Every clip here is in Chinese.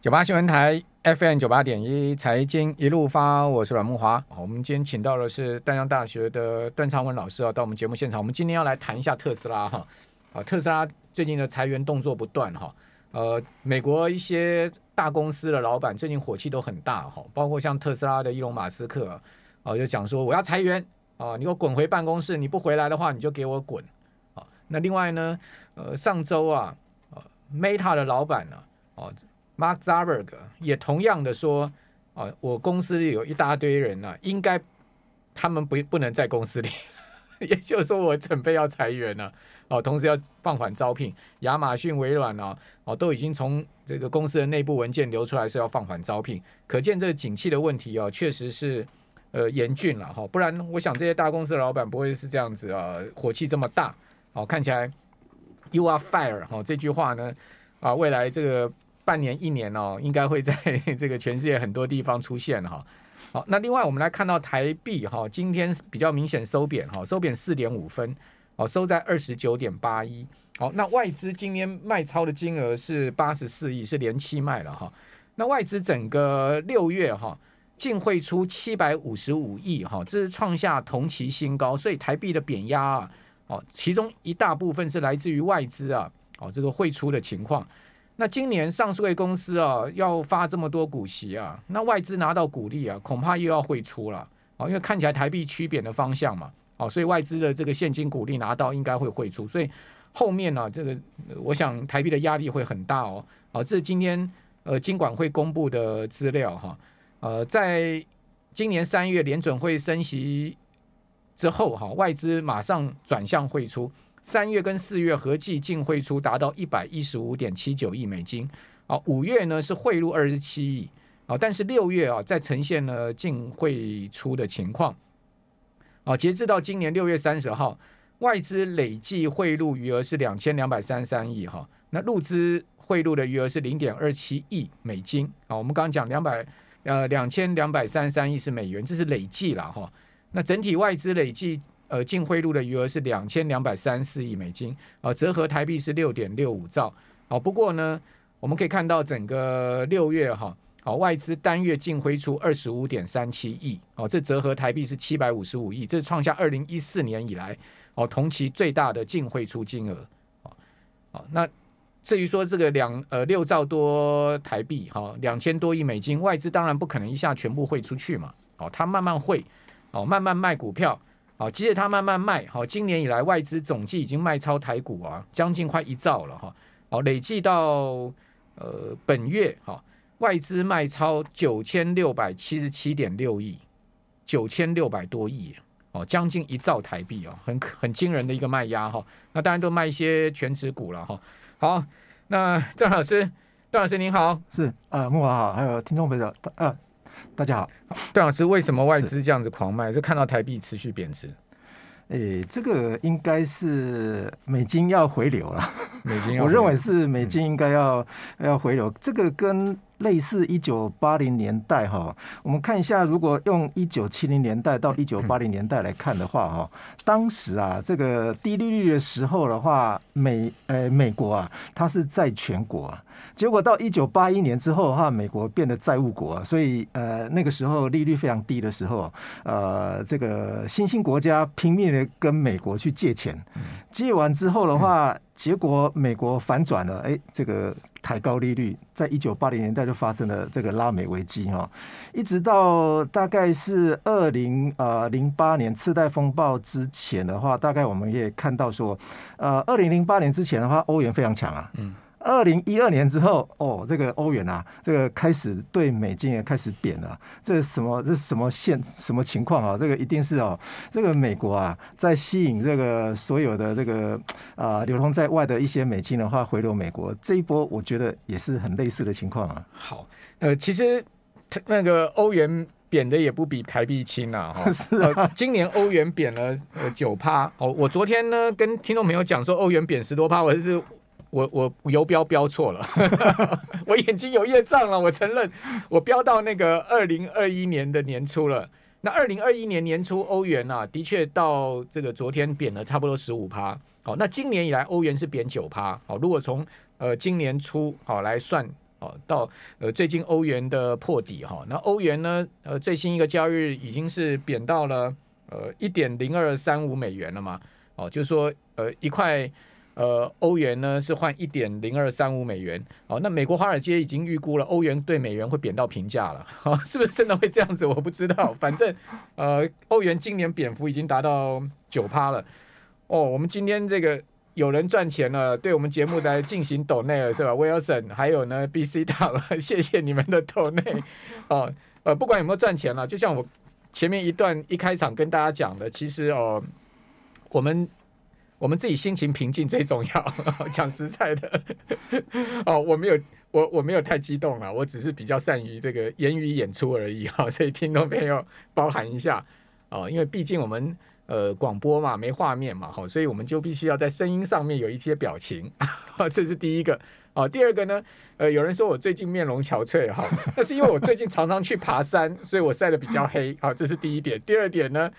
九八新闻台 FM 九八点一财经一路发，我是阮慕华。我们今天请到的是淡江大学的段昌文老师啊，到我们节目现场。我们今天要来谈一下特斯拉哈。啊，特斯拉最近的裁员动作不断哈。呃，美国一些大公司的老板最近火气都很大哈，包括像特斯拉的伊隆马斯克啊，就讲说我要裁员啊，你给我滚回办公室，你不回来的话，你就给我滚啊。那另外呢，呃，上周啊，呃，Meta 的老板呢，哦。Mark Zuckerberg 也同样的说，啊，我公司有一大堆人呢、啊，应该他们不不能在公司里，也就是说我准备要裁员了，哦，同时要放缓招聘。亚马逊、微软啊，哦，都已经从这个公司的内部文件流出来是要放缓招聘，可见这个景气的问题哦，确实是呃严峻了哈。不然我想这些大公司的老板不会是这样子啊，火气这么大。哦，看起来 “You are fired” 哈这句话呢，啊，未来这个。半年一年哦，应该会在 这个全世界很多地方出现哈。好，那另外我们来看到台币哈，今天比较明显收贬哈，收贬四点五分，哦，收在二十九点八一。好，那外资今天卖超的金额是八十四亿，是连期卖了哈。那外资整个六月哈净汇出七百五十五亿哈，这是创下同期新高，所以台币的贬压啊，哦，其中一大部分是来自于外资啊，哦，这个汇出的情况。那今年上市会公司啊，要发这么多股息啊，那外资拿到股利啊，恐怕又要汇出了啊，因为看起来台币趋贬的方向嘛，哦，所以外资的这个现金股利拿到应该会汇出，所以后面呢，这个我想台币的压力会很大哦，啊，这是今天呃金管会公布的资料哈，呃，在今年三月联准会升息之后哈，外资马上转向汇出。三月跟四月合计净汇出达到一百一十五点七九亿美金，啊，五月呢是汇入二十七亿，啊，但是六月啊再呈现了净汇出的情况，啊，截至到今年六月三十号，外资累计汇入余额是两千两百三十三亿。哈，那入资汇入的余额是零点二七亿美金，啊，我们刚刚讲两百呃两千两百三十三亿是美元，这是累计了哈，那整体外资累计。呃，净汇入的余额是两千两百三四亿美金，啊，折合台币是六点六五兆。好，不过呢，我们可以看到整个六月哈，好，外资单月净汇出二十五点三七亿，哦，这折合台币是七百五十五亿，这是创下二零一四年以来哦同期最大的净汇出金额。哦，那至于说这个两呃六兆多台币，哈，两千多亿美金，外资当然不可能一下全部汇出去嘛，哦，它慢慢汇，哦，慢慢卖股票。好，接着它慢慢卖。好，今年以来外资总计已经卖超台股啊，将近快一兆了哈。好，累计到呃本月哈，外资卖超九千六百七十七点六亿，九千六百多亿哦，将近一兆台币哦，很很惊人的一个卖压哈。那当然都卖一些全值股了哈。好，那段老师，段老师您好，是啊，慕驊好，还有听众朋友啊。大家好，段老师，为什么外资这样子狂卖？是看到台币持续贬值？诶，这个应该是美金要回流了。美金，我认为是美金应该要要回流。这个跟类似一九八零年代哈，我们看一下，如果用一九七零年代到一九八零年代来看的话哈，当时啊，这个低利率的时候的话，美呃美国啊，它是债权国啊。结果到一九八一年之后的话，美国变得债务国，所以呃那个时候利率非常低的时候，呃这个新兴国家拼命的跟美国去借钱，借完之后的话，结果美国反转了，哎这个抬高利率，在一九八零年代就发生了这个拉美危机哈，一直到大概是二零呃零八年次贷风暴之前的话，大概我们也看到说，呃二零零八年之前的话，欧元非常强啊，嗯。二零一二年之后，哦，这个欧元啊，这个开始对美金也开始贬了。这是什么？这是什么现什么情况啊？这个一定是哦，这个美国啊，在吸引这个所有的这个啊、呃、流通在外的一些美金的话回流美国。这一波我觉得也是很类似的情况啊。好，呃，其实那个欧元贬的也不比台币轻啊。哈，是啊、呃，今年欧元贬了呃九趴。哦，我昨天呢跟听众朋友讲说欧元贬十多趴，我是。我我游标标错了，我眼睛有业障了，我承认，我标到那个二零二一年的年初了。那二零二一年年初欧元啊，的确到这个昨天贬了差不多十五趴。好，那今年以来欧元是贬九趴。好，如果从呃今年初好来算哦，到呃最近欧元的破底哈，那欧元呢，呃最新一个交易日已经是贬到了呃一点零二三五美元了嘛，哦，就是说呃一块呃欧元呢是换一点零二三五美元，哦，那美国华尔街已经预估了欧元对美元会贬到平价了，哦，是不是真的会这样子？我不知道，反正呃欧元今年贬幅已经达到九趴了，哦，我们今天这个。有人赚钱了，对我们节目来进行抖内了，是吧？Wilson，还有呢，BC 大了，谢谢你们的抖内 哦。呃，不管有没有赚钱了，就像我前面一段一开场跟大家讲的，其实哦，我们我们自己心情平静最重要。讲实在的，哦，我没有我我没有太激动了，我只是比较善于这个言语演出而已哈，所以听众朋友包涵一下哦，因为毕竟我们。呃，广播嘛，没画面嘛，好，所以我们就必须要在声音上面有一些表情，这是第一个。哦，第二个呢，呃，有人说我最近面容憔悴，哈，那是因为我最近常常去爬山，所以我晒得比较黑，好，这是第一点。第二点呢，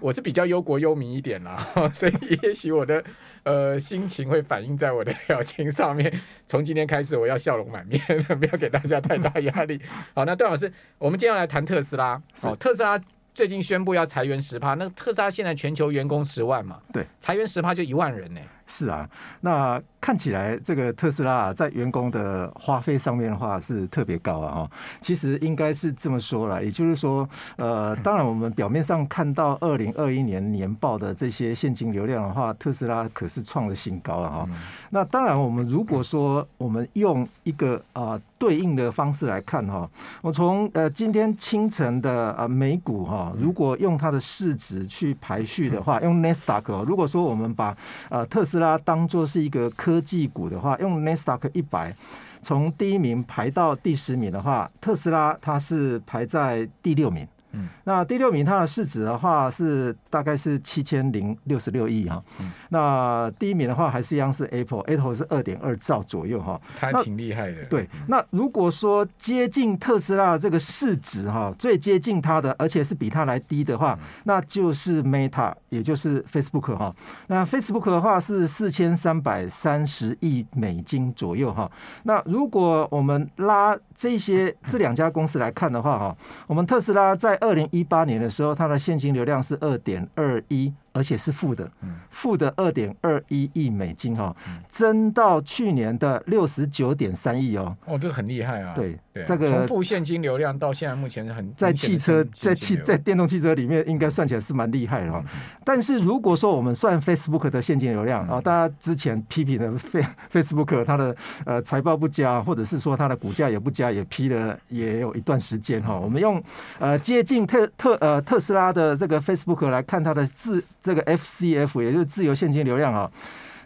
我是比较忧国忧民一点啦，所以也许我的呃心情会反映在我的表情上面。从今天开始，我要笑容满面，不要给大家太大压力。好，那段老师，我们今天要来谈特斯拉，哦，特斯拉。最近宣布要裁员十趴，那特斯拉现在全球员工十万嘛？对，裁员十趴就一万人呢。是啊，那看起来这个特斯拉啊，在员工的花费上面的话是特别高啊哈。其实应该是这么说了，也就是说，呃，当然我们表面上看到二零二一年年报的这些现金流量的话，特斯拉可是创了新高了哈。那当然，我们如果说我们用一个啊对应的方式来看哈，我从呃今天清晨的啊美股哈，如果用它的市值去排序的话，用 Nasdaq，如果说我们把呃特斯拉当做是一个科技股的话，用 n e s t a q 一百从第一名排到第十名的话，特斯拉它是排在第六名。嗯，那第六名它的市值的话是大概是七千零六十六亿哈。嗯，那第一名的话还是一样是 Apple，Apple 是二点二兆左右哈。它挺厉害的。对，那如果说接近特斯拉这个市值哈，最接近它的，而且是比它来低的话，那就是 Meta，也就是 Facebook 哈。那 Facebook 的话是四千三百三十亿美金左右哈。那如果我们拉这些这两家公司来看的话哈，我们特斯拉在二零一八年的时候，它的现金流量是二点二一。而且是负的，负的二点二一亿美金哦，增到去年的六十九点三亿哦。哦，这个很厉害啊！对，对，这个从负现金流量到现在目前是很在汽车在汽在电动汽车里面应该算起来是蛮厉害的哈。但是如果说我们算 Facebook 的现金流量啊，大家之前批评的 Facebook 它的呃财报不佳，或者是说它的股价也不佳，也批了也有一段时间哈。我们用呃接近特特呃特斯拉的这个 Facebook 来看它的自。这个 FCF 也就是自由现金流量啊，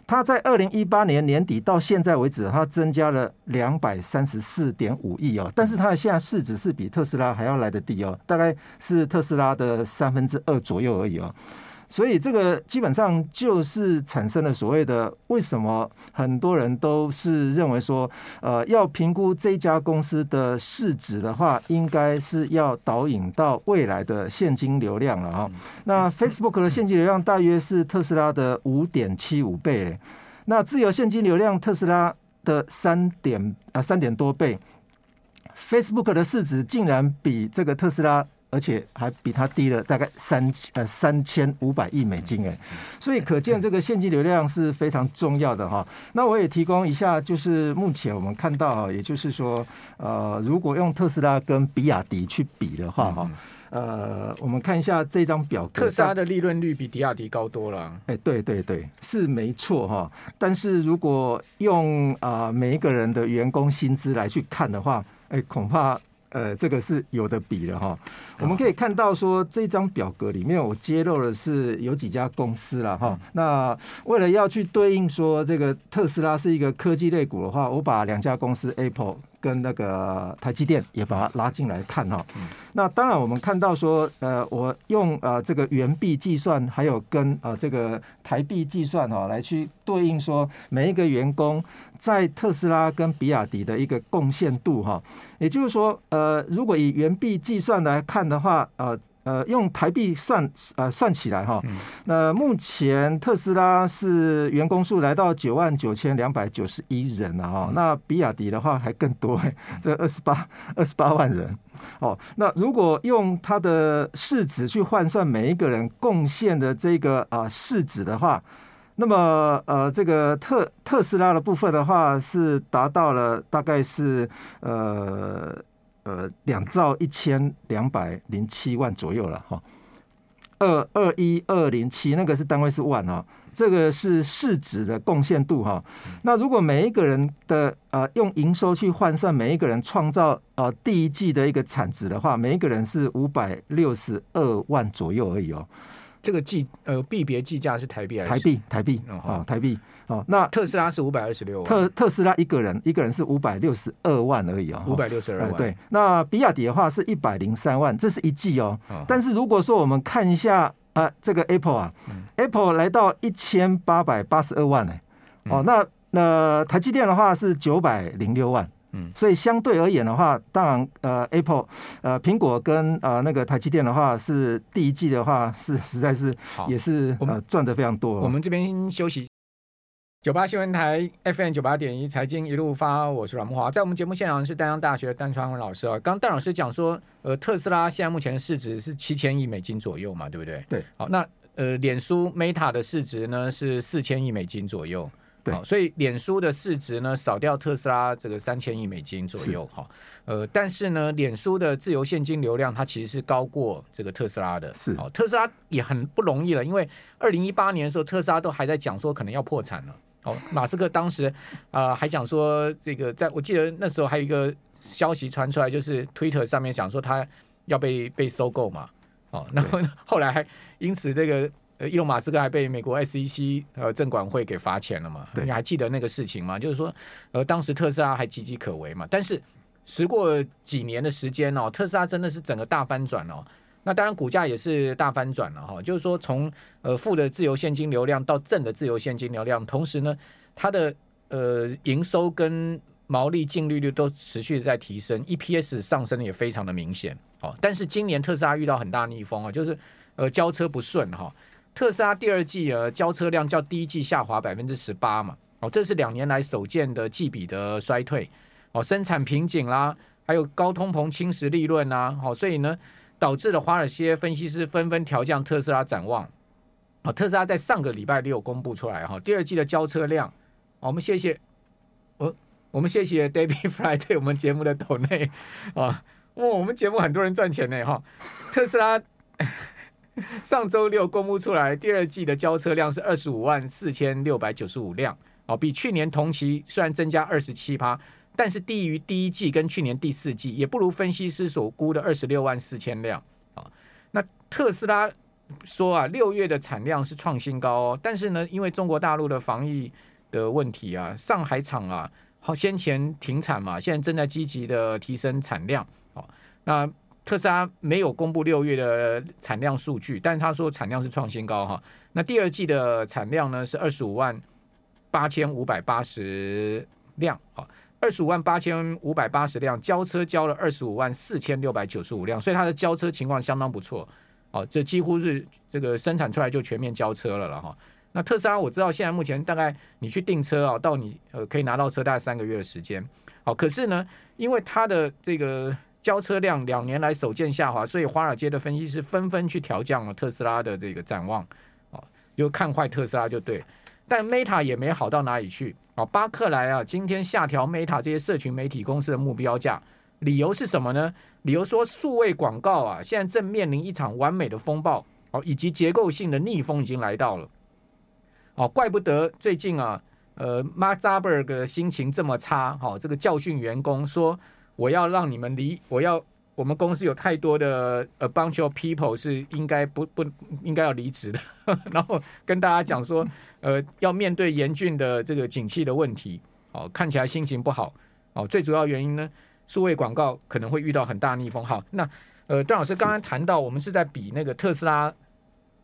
它在二零一八年年底到现在为止，它增加了两百三十四点五亿哦，但是它的现在市值是比特斯拉还要来的低哦，大概是特斯拉的三分之二左右而已哦。所以这个基本上就是产生了所谓的为什么很多人都是认为说，呃，要评估这家公司的市值的话，应该是要导引到未来的现金流量了哈。那 Facebook 的现金流量大约是特斯拉的五点七五倍，那自由现金流量特斯拉的三点啊三点多倍，Facebook 的市值竟然比这个特斯拉。而且还比它低了大概三呃三千五百亿美金哎，所以可见这个现金流量是非常重要的哈。那我也提供一下，就是目前我们看到，也就是说，呃，如果用特斯拉跟比亚迪去比的话哈，呃，我们看一下这张表格，特斯拉的利润率比比亚迪高多了。哎，对对对，是没错哈。但是如果用啊每一个人的员工薪资来去看的话，哎，恐怕。呃，这个是有的比的哈。我们可以看到说，这张表格里面我揭露的是有几家公司了哈。那为了要去对应说这个特斯拉是一个科技类股的话，我把两家公司 Apple。跟那个台积电也把它拉进来看哈，那当然我们看到说，呃，我用呃这个元币计算，还有跟呃这个台币计算哈，来去对应说每一个员工在特斯拉跟比亚迪的一个贡献度哈，也就是说，呃，如果以元币计算来看的话，呃。呃，用台币算呃算起来哈，那目前特斯拉是员工数来到九万九千两百九十一人了哈，那比亚迪的话还更多哎，这二十八二十八万人哦。那如果用它的市值去换算每一个人贡献的这个啊市值的话，那么呃这个特特斯拉的部分的话是达到了大概是呃。呃，两兆一千两百零七万左右了哈，二二一二零七那个是单位是万啊，这个是市值的贡献度哈。那如果每一个人的呃用营收去换算，每一个人创造呃第一季的一个产值的话，每一个人是五百六十二万左右而已哦。这个计呃币别计价是台币还是台币？台币啊，台币哦。那特斯拉是五百二十六万，特特斯拉一个人一个人是五百六十二万而已啊，五百六十二万。对，那比亚迪的话是一百零三万，这是一季哦。但是如果说我们看一下啊，这个 Apple 啊，Apple 来到一千八百八十二万呢。哦，那那台积电的话是九百零六万。嗯，所以相对而言的话，当然，呃，Apple，呃，苹果跟呃那个台积电的话，是第一季的话是实在是也是呃赚的非常多。我们这边休息。九八新闻台 FM 九八点一财经一路发，我是阮慕华，在我们节目现场是丹江大学单川文老师啊。刚淡老师讲说，呃，特斯拉现在目前市值是七千亿美金左右嘛，对不对？对。好，那呃，脸书 Meta 的市值呢是四千亿美金左右。对，所以脸书的市值呢，少掉特斯拉这个三千亿美金左右哈，呃，但是呢，脸书的自由现金流量它其实是高过这个特斯拉的，是，哦，特斯拉也很不容易了，因为二零一八年的时候，特斯拉都还在讲说可能要破产了，哦，马斯克当时啊、呃、还讲说这个，在我记得那时候还有一个消息传出来，就是 Twitter 上面讲说他要被被收购嘛，哦，然后后来还因此这个。呃，伊隆马斯克还被美国 SEC 呃证管会给罚钱了嘛？你还记得那个事情吗？就是说，呃，当时特斯拉还岌岌可危嘛。但是时过几年的时间哦，特斯拉真的是整个大翻转哦。那当然股价也是大翻转了哈。就是说，从呃负的自由现金流量到正的自由现金流量，同时呢，它的呃营收跟毛利净利率都持续在提升，EPS 上升也非常的明显哦。但是今年特斯拉遇到很大逆风啊，就是呃交车不顺哈。特斯拉第二季呃交车量较第一季下滑百分之十八嘛，哦，这是两年来首见的季比的衰退，哦，生产瓶颈啦，还有高通膨侵蚀利润呐，好，所以呢，导致了华尔街分析师纷纷调降特斯拉展望，啊，特斯拉在上个礼拜六公布出来哈，第二季的交车量，我们谢谢我我们谢谢 David Fry 对我们节目的抖内。啊，哇，我们节目很多人赚钱呢哈，特斯拉。上周六公布出来，第二季的交车量是二十五万四千六百九十五辆，哦，比去年同期虽然增加二十七趴，但是低于第一季跟去年第四季，也不如分析师所估的二十六万四千辆。啊，那特斯拉说啊，六月的产量是创新高哦，但是呢，因为中国大陆的防疫的问题啊，上海厂啊，好先前停产嘛，现在正在积极的提升产量。好，那。特斯拉没有公布六月的产量数据，但是他说产量是创新高哈。那第二季的产量呢是二十五万八千五百八十辆啊，二十五万八千五百八十辆，交车交了二十五万四千六百九十五辆，所以它的交车情况相当不错哦。这几乎是这个生产出来就全面交车了了哈。那特斯拉我知道现在目前大概你去订车啊，到你呃可以拿到车大概三个月的时间。好，可是呢，因为它的这个。交车量两年来首见下滑，所以华尔街的分析师纷纷去调降了特斯拉的这个展望，哦，就看坏特斯拉就对。但 Meta 也没好到哪里去，哦，巴克莱啊，今天下调 Meta 这些社群媒体公司的目标价，理由是什么呢？理由说数位广告啊，现在正面临一场完美的风暴，哦，以及结构性的逆风已经来到了，哦，怪不得最近啊，呃，Mark Zuckerberg 的心情这么差，好，这个教训员工说。我要让你们离，我要我们公司有太多的 a bunch of people 是应该不不应该要离职的，然后跟大家讲说，呃，要面对严峻的这个景气的问题，哦，看起来心情不好，哦，最主要原因呢，数位广告可能会遇到很大逆风。好，那呃，段老师刚刚谈到，我们是在比那个特斯拉，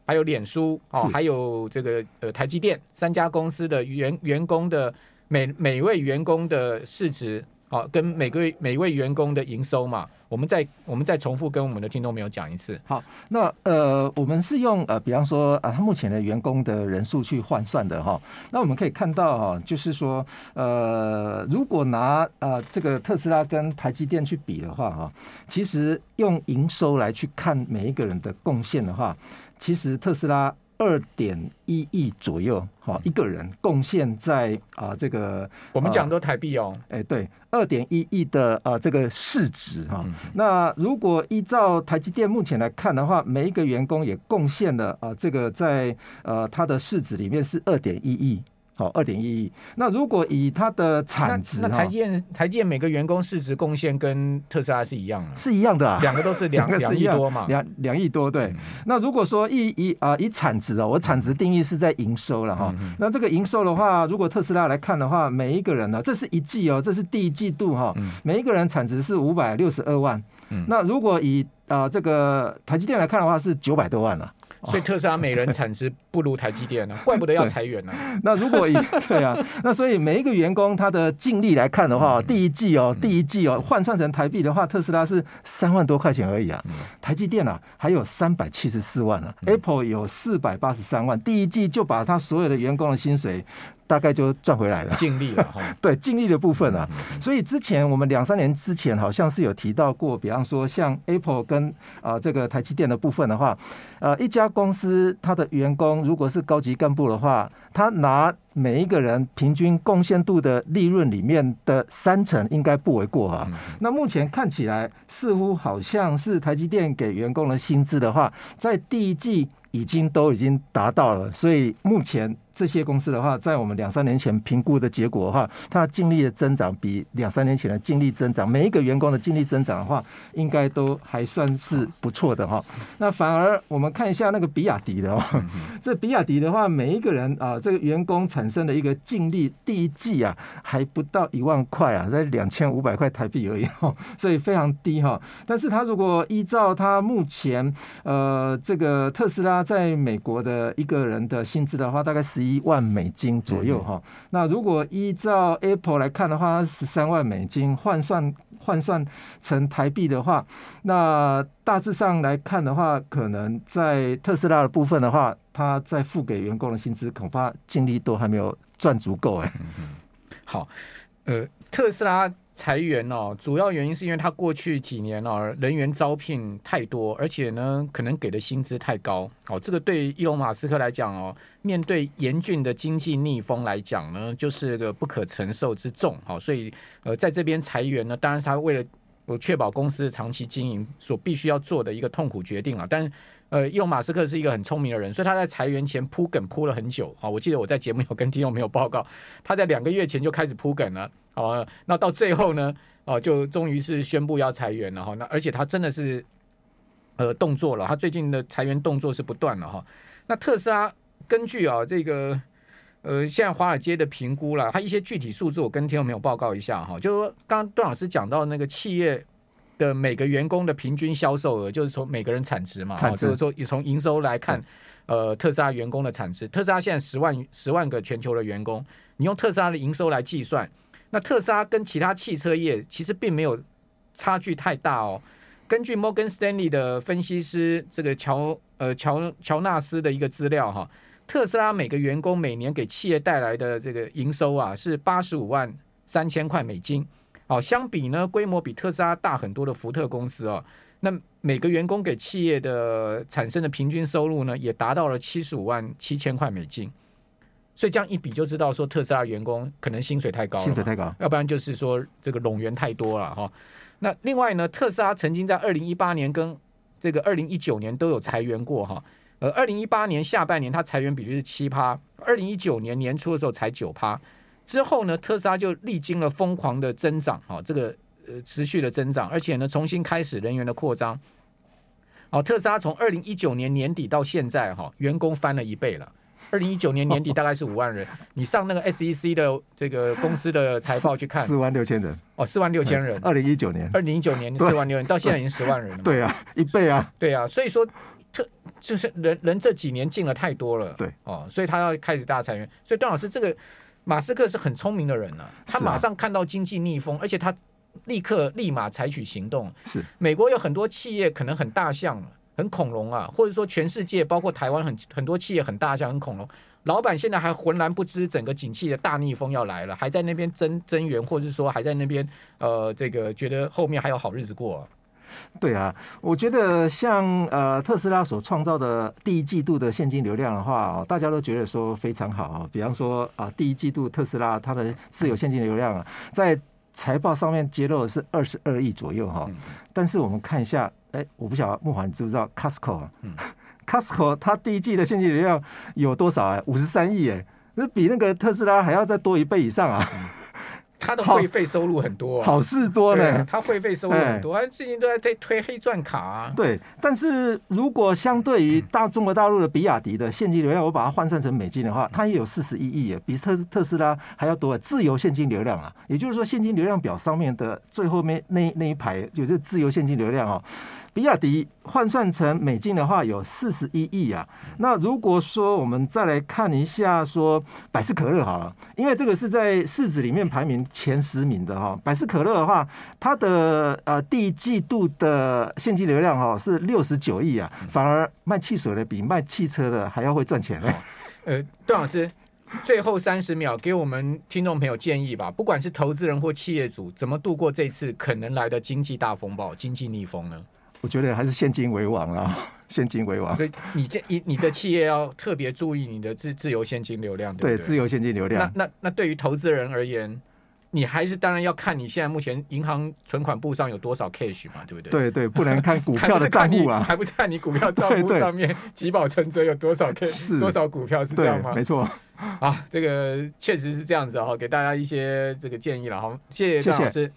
还有脸书，哦，还有这个呃台积电三家公司的员员工的每每位员工的市值。好，跟每个每位员工的营收嘛，我们再我们再重复跟我们的听众朋友讲一次。好，那呃，我们是用呃，比方说啊，他目前的员工的人数去换算的哈。那我们可以看到哈，就是说呃，如果拿呃这个特斯拉跟台积电去比的话哈，其实用营收来去看每一个人的贡献的话，其实特斯拉。二点一亿左右，好，一个人贡献在啊这个，我们讲的台币哦，哎对，二点一亿的啊这个市值哈。那如果依照台积电目前来看的话，每一个员工也贡献了啊这个在呃它的市值里面是二点一亿。好，二点一亿。那如果以它的产值，那台积台积每个员工市值贡献跟特斯拉是一样的，是一样的啊，两个都是两 两亿多嘛，两两亿多对。嗯、那如果说以以啊以产值哦，我产值定义是在营收了哈。嗯、那这个营收的话，如果特斯拉来看的话，每一个人呢，这是一季哦，这是第一季度哈，每一个人产值是五百六十二万。嗯、那如果以啊这个台积电来看的话，是九百多万了。所以特斯拉每人产值不如台积电呢、啊，怪不得要裁员呢、啊。那如果以 对啊，那所以每一个员工他的净利来看的话，第一季哦，第一季哦，换算成台币的话，特斯拉是三万多块钱而已啊。台积电啊，还有三百七十四万啊，Apple 有四百八十三万，第一季就把他所有的员工的薪水。大概就赚回来了，尽力了哈。对，尽力的部分啊，所以之前我们两三年之前好像是有提到过，比方说像 Apple 跟啊这个台积电的部分的话，呃，一家公司它的员工如果是高级干部的话，他拿每一个人平均贡献度的利润里面的三成应该不为过啊。那目前看起来似乎好像是台积电给员工的薪资的话，在第一季已经都已经达到了，所以目前。这些公司的话，在我们两三年前评估的结果的话，它的净利的增长比两三年前的净利增长，每一个员工的净利增长的话，应该都还算是不错的哈。那反而我们看一下那个比亚迪的哦，这比亚迪的话，每一个人啊，这个员工产生的一个净利，第一季啊还不到一万块啊，在两千五百块台币而已，所以非常低哈。但是他如果依照他目前呃这个特斯拉在美国的一个人的薪资的话，大概十一。一万美金左右哈，那如果依照 Apple 来看的话，十三万美金换算换算成台币的话，那大致上来看的话，可能在特斯拉的部分的话，他在付给员工的薪资恐怕净利都还没有赚足够哎。好，呃，特斯拉。裁员哦，主要原因是因为他过去几年哦，人员招聘太多，而且呢，可能给的薪资太高。哦，这个对伊隆马斯克来讲哦，面对严峻的经济逆风来讲呢，就是个不可承受之重。好，所以呃，在这边裁员呢，当然他为了我确保公司长期经营所必须要做的一个痛苦决定啊。但呃，伊隆马斯克是一个很聪明的人，所以他在裁员前铺梗铺了很久啊。我记得我在节目有跟听众朋友报告，他在两个月前就开始铺梗了。哦，那到最后呢，哦，就终于是宣布要裁员了哈。那而且他真的是呃动作了，他最近的裁员动作是不断了哈。那特斯拉根据啊这个呃现在华尔街的评估了，它一些具体数字我跟听众朋友报告一下哈。就是说刚刚段老师讲到那个企业。的每个员工的平均销售额，就是从每个人产值嘛，产值，就是说，你从营收来看，呃，特斯拉员工的产值，特斯拉现在十万十万个全球的员工，你用特斯拉的营收来计算，那特斯拉跟其他汽车业其实并没有差距太大哦。根据摩根斯丹利的分析师这个乔呃乔乔纳斯的一个资料哈，特斯拉每个员工每年给企业带来的这个营收啊是八十五万三千块美金。好，相比呢，规模比特斯拉大很多的福特公司哦，那每个员工给企业的产生的平均收入呢，也达到了七十五万七千块美金。所以这样一比就知道，说特斯拉员工可能薪水太高了，薪水太高，要不然就是说这个冗员太多了哈。那另外呢，特斯拉曾经在二零一八年跟这个二零一九年都有裁员过哈。呃，二零一八年下半年它裁员比率是七趴，二零一九年年初的时候才九趴。之后呢，特斯拉就历经了疯狂的增长，哈，这个呃持续的增长，而且呢，重新开始人员的扩张。好，特斯拉从二零一九年年底到现在，哈，员工翻了一倍了。二零一九年年底大概是五万人，你上那个 SEC 的这个公司的财报去看，四万六千人，哦，四万六千人。二零一九年，二零一九年四万六人，到现在已经十万人了。对啊，一倍啊，对啊，所以说特就是人人这几年进了太多了，对，哦，所以他要开始大裁员。所以段老师这个。马斯克是很聪明的人啊，他马上看到经济逆风，而且他立刻立马采取行动。是美国有很多企业可能很大象、很恐龙啊，或者说全世界包括台湾很很多企业很大象、很恐龙。老板现在还浑然不知整个景气的大逆风要来了，还在那边增增援，或者是说还在那边呃，这个觉得后面还有好日子过啊。对啊，我觉得像呃特斯拉所创造的第一季度的现金流量的话，大家都觉得说非常好啊。比方说啊，第一季度特斯拉它的自有现金流量啊，在财报上面揭露的是二十二亿左右哈。但是我们看一下，哎，我不晓得木华你知不知道 Costco 啊？嗯 Costco 它第一季的现金流量有多少啊？五十三亿哎，那比那个特斯拉还要再多一倍以上啊！它的会费收入很多，好事多呢。他会费收入很多，他最近都在推推黑钻卡啊。对，但是如果相对于大中国大陆的比亚迪的现金流量，我把它换算成美金的话，它也有四十一亿，比特特斯拉还要多。自由现金流量啊，也就是说现金流量表上面的最后面那那一排就是自由现金流量哦。比亚迪换算成美金的话有四十一亿啊。那如果说我们再来看一下说百事可乐好了，因为这个是在市值里面排名前十名的哈。百事可乐的话，它的呃第一季度的现金流量哈是六十九亿啊，反而卖汽水的比卖汽车的还要会赚钱呢。呃，段老师，最后三十秒给我们听众朋友建议吧，不管是投资人或企业主，怎么度过这次可能来的经济大风暴、经济逆风呢？我觉得还是现金为王啊，现金为王。所以你这你你的企业要特别注意你的自自由现金流量，对自由现金流量。那那那对于投资人而言，你还是当然要看你现在目前银行存款簿上有多少 cash 嘛，对不对？对对，不能看股 票的账户啊，还不是看你股票账户上面积保存折有多少 cash，多少股票是这样吗？没错。啊，这个确实是这样子哈，给大家一些这个建议了哈，谢谢段老师。谢谢